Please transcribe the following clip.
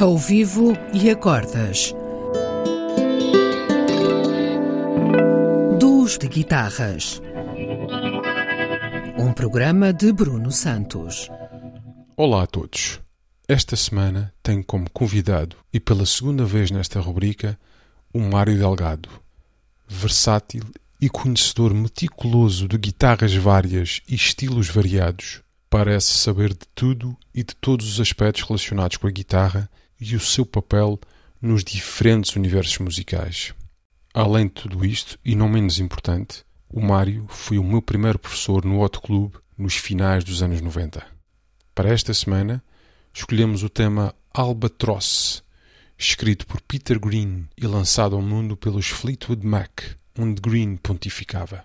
Ao vivo e acordas. Duos de guitarras. Um programa de Bruno Santos. Olá a todos. Esta semana tenho como convidado, e pela segunda vez nesta rubrica, o Mário Delgado. Versátil e conhecedor meticuloso de guitarras várias e estilos variados, parece saber de tudo e de todos os aspectos relacionados com a guitarra e o seu papel nos diferentes universos musicais. Além de tudo isto, e não menos importante, o Mário foi o meu primeiro professor no Hot Club nos finais dos anos 90. Para esta semana, escolhemos o tema Albatross, escrito por Peter Green e lançado ao mundo pelos Fleetwood Mac, onde Green pontificava.